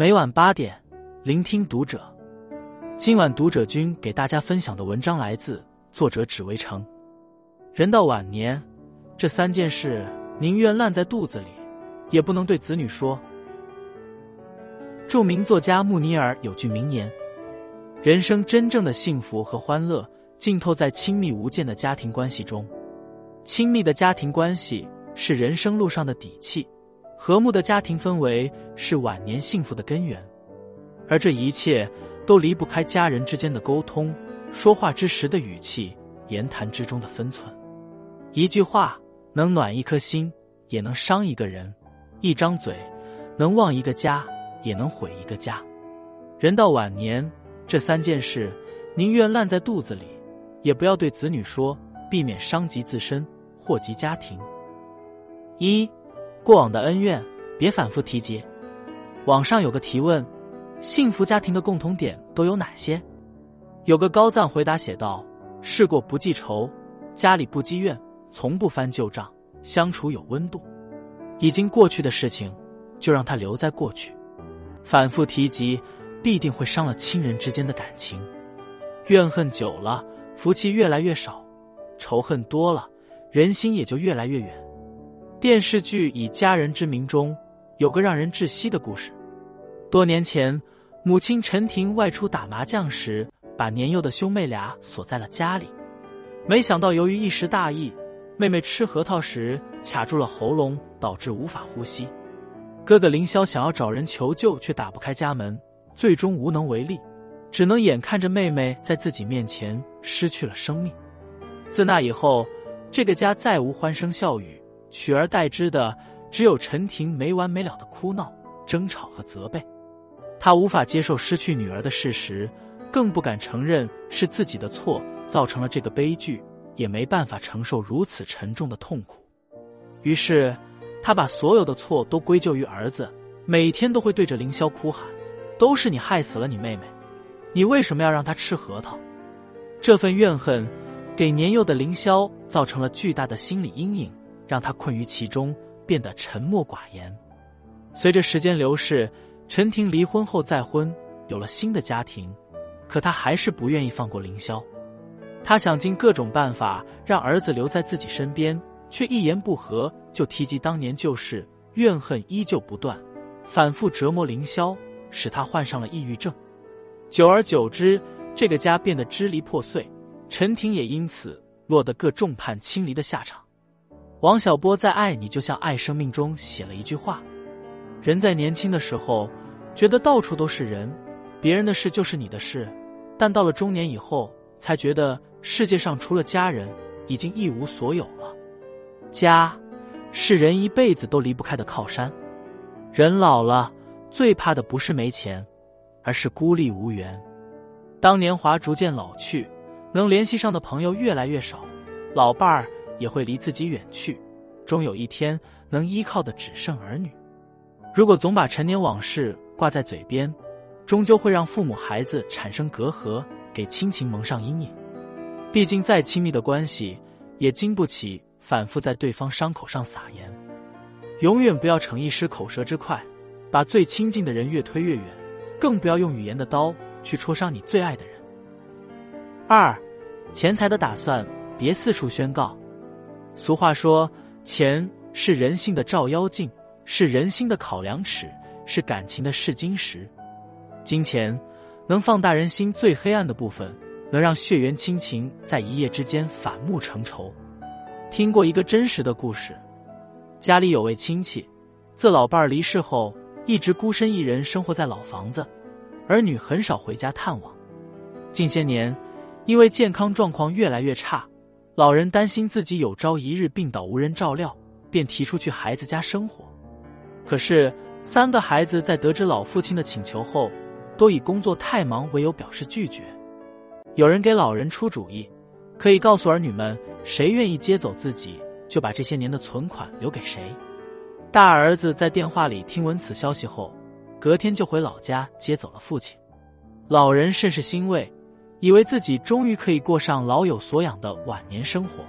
每晚八点，聆听读者。今晚读者君给大家分享的文章来自作者只为成。人到晚年，这三件事宁愿烂在肚子里，也不能对子女说。著名作家穆尼尔有句名言：“人生真正的幸福和欢乐，浸透在亲密无间的家庭关系中。亲密的家庭关系是人生路上的底气。”和睦的家庭氛围是晚年幸福的根源，而这一切都离不开家人之间的沟通，说话之时的语气，言谈之中的分寸。一句话能暖一颗心，也能伤一个人；一张嘴能旺一个家，也能毁一个家。人到晚年，这三件事宁愿烂在肚子里，也不要对子女说，避免伤及自身，祸及家庭。一。过往的恩怨，别反复提及。网上有个提问：幸福家庭的共同点都有哪些？有个高赞回答写道：事过不记仇，家里不积怨，从不翻旧账，相处有温度。已经过去的事情，就让它留在过去。反复提及，必定会伤了亲人之间的感情。怨恨久了，福气越来越少；仇恨多了，人心也就越来越远。电视剧《以家人之名》中有个让人窒息的故事。多年前，母亲陈婷外出打麻将时，把年幼的兄妹俩锁在了家里。没想到，由于一时大意，妹妹吃核桃时卡住了喉咙，导致无法呼吸。哥哥凌霄想要找人求救，却打不开家门，最终无能为力，只能眼看着妹妹在自己面前失去了生命。自那以后，这个家再无欢声笑语。取而代之的只有陈婷没完没了的哭闹、争吵和责备。他无法接受失去女儿的事实，更不敢承认是自己的错造成了这个悲剧，也没办法承受如此沉重的痛苦。于是，他把所有的错都归咎于儿子，每天都会对着凌霄哭喊：“都是你害死了你妹妹，你为什么要让她吃核桃？”这份怨恨给年幼的凌霄造成了巨大的心理阴影。让他困于其中，变得沉默寡言。随着时间流逝，陈婷离婚后再婚，有了新的家庭，可她还是不愿意放过凌霄。她想尽各种办法让儿子留在自己身边，却一言不合就提及当年旧事，怨恨依旧不断，反复折磨凌霄，使他患上了抑郁症。久而久之，这个家变得支离破碎，陈婷也因此落得个众叛亲离的下场。王小波在《爱你就像爱生命》中写了一句话：“人在年轻的时候，觉得到处都是人，别人的事就是你的事；但到了中年以后，才觉得世界上除了家人，已经一无所有了。家，是人一辈子都离不开的靠山。人老了，最怕的不是没钱，而是孤立无援。当年华逐渐老去，能联系上的朋友越来越少，老伴儿。”也会离自己远去，终有一天能依靠的只剩儿女。如果总把陈年往事挂在嘴边，终究会让父母孩子产生隔阂，给亲情蒙上阴影。毕竟再亲密的关系，也经不起反复在对方伤口上撒盐。永远不要逞一时口舌之快，把最亲近的人越推越远，更不要用语言的刀去戳伤你最爱的人。二，钱财的打算别四处宣告。俗话说：“钱是人性的照妖镜，是人心的考量尺，是感情的试金石。金钱能放大人心最黑暗的部分，能让血缘亲情在一夜之间反目成仇。”听过一个真实的故事：家里有位亲戚，自老伴儿离世后，一直孤身一人生活在老房子，儿女很少回家探望。近些年，因为健康状况越来越差。老人担心自己有朝一日病倒无人照料，便提出去孩子家生活。可是三个孩子在得知老父亲的请求后，都以工作太忙为由表示拒绝。有人给老人出主意，可以告诉儿女们，谁愿意接走自己，就把这些年的存款留给谁。大儿子在电话里听闻此消息后，隔天就回老家接走了父亲。老人甚是欣慰。以为自己终于可以过上老有所养的晚年生活，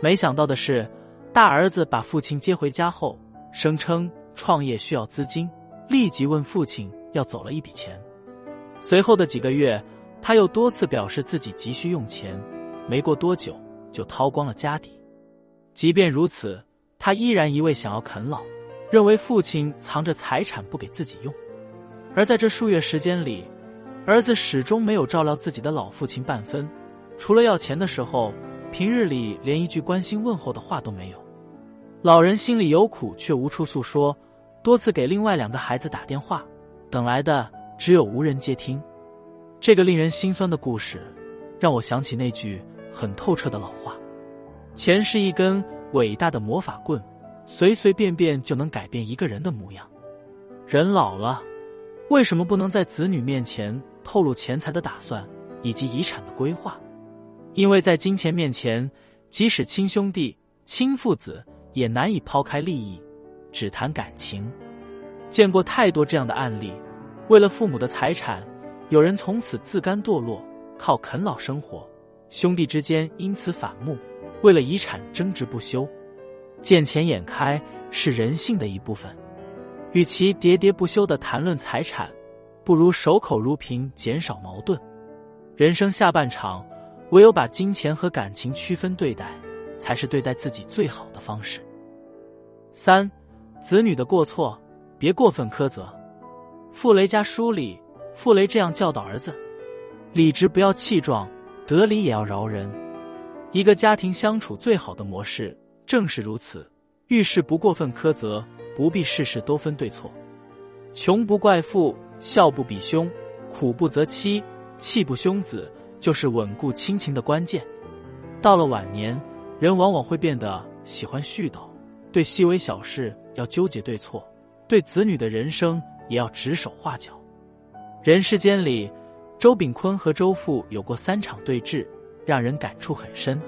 没想到的是，大儿子把父亲接回家后，声称创业需要资金，立即问父亲要走了一笔钱。随后的几个月，他又多次表示自己急需用钱，没过多久就掏光了家底。即便如此，他依然一味想要啃老，认为父亲藏着财产不给自己用。而在这数月时间里，儿子始终没有照料自己的老父亲半分，除了要钱的时候，平日里连一句关心问候的话都没有。老人心里有苦，却无处诉说，多次给另外两个孩子打电话，等来的。只有无人接听，这个令人心酸的故事，让我想起那句很透彻的老话：钱是一根伟大的魔法棍，随随便便就能改变一个人的模样。人老了，为什么不能在子女面前透露钱财的打算以及遗产的规划？因为在金钱面前，即使亲兄弟、亲父子也难以抛开利益，只谈感情。见过太多这样的案例。为了父母的财产，有人从此自甘堕落，靠啃老生活；兄弟之间因此反目，为了遗产争执不休。见钱眼开是人性的一部分，与其喋喋不休的谈论财产，不如守口如瓶，减少矛盾。人生下半场，唯有把金钱和感情区分对待，才是对待自己最好的方式。三，子女的过错，别过分苛责。傅雷家书里，傅雷这样教导儿子：理直不要气壮，得理也要饶人。一个家庭相处最好的模式正是如此，遇事不过分苛责，不必事事都分对错。穷不怪父，孝不比兄，苦不择妻，气不凶子，就是稳固亲情的关键。到了晚年，人往往会变得喜欢絮叨，对细微小事要纠结对错，对子女的人生。也要指手画脚。人世间里，周炳坤和周父有过三场对峙，让人感触很深。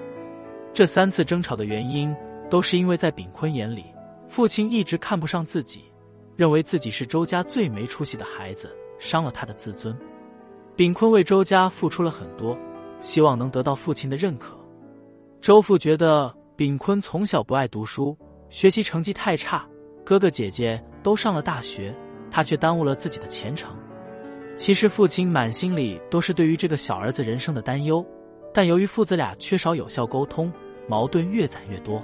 这三次争吵的原因，都是因为在炳坤眼里，父亲一直看不上自己，认为自己是周家最没出息的孩子，伤了他的自尊。炳坤为周家付出了很多，希望能得到父亲的认可。周父觉得炳坤从小不爱读书，学习成绩太差，哥哥姐姐都上了大学。他却耽误了自己的前程。其实父亲满心里都是对于这个小儿子人生的担忧，但由于父子俩缺少有效沟通，矛盾越攒越多。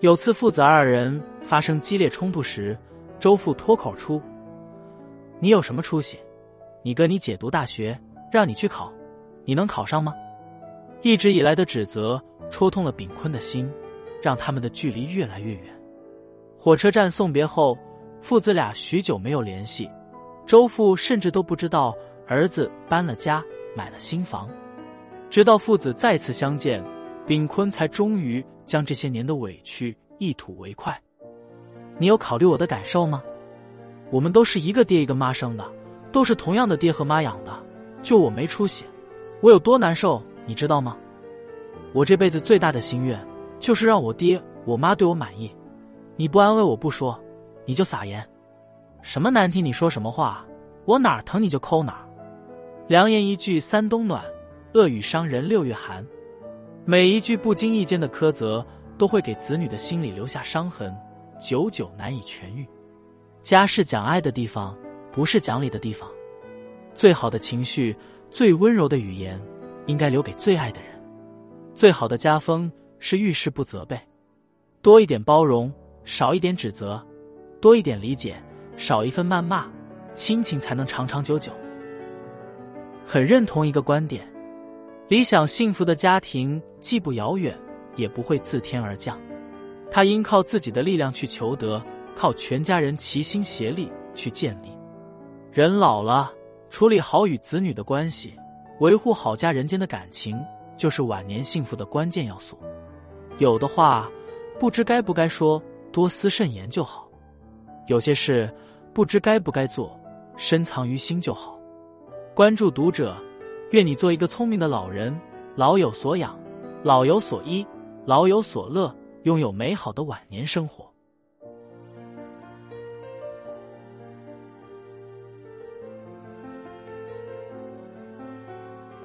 有次父子二人发生激烈冲突时，周父脱口出：“你有什么出息？你哥你姐读大学，让你去考，你能考上吗？”一直以来的指责戳痛了炳坤的心，让他们的距离越来越远。火车站送别后。父子俩许久没有联系，周父甚至都不知道儿子搬了家，买了新房。直到父子再次相见，炳坤才终于将这些年的委屈一吐为快。你有考虑我的感受吗？我们都是一个爹一个妈生的，都是同样的爹和妈养的，就我没出息，我有多难受，你知道吗？我这辈子最大的心愿就是让我爹我妈对我满意。你不安慰我不说。你就撒盐，什么难听你说什么话，我哪儿疼你就抠哪儿。良言一句三冬暖，恶语伤人六月寒。每一句不经意间的苛责，都会给子女的心里留下伤痕，久久难以痊愈。家是讲爱的地方，不是讲理的地方。最好的情绪，最温柔的语言，应该留给最爱的人。最好的家风是遇事不责备，多一点包容，少一点指责。多一点理解，少一份谩骂，亲情才能长长久久。很认同一个观点：理想幸福的家庭既不遥远，也不会自天而降。他应靠自己的力量去求得，靠全家人齐心协力去建立。人老了，处理好与子女的关系，维护好家人间的感情，就是晚年幸福的关键要素。有的话，不知该不该说，多思慎言就好。有些事不知该不该做，深藏于心就好。关注读者，愿你做一个聪明的老人，老有所养，老有所依，老有所乐，拥有美好的晚年生活。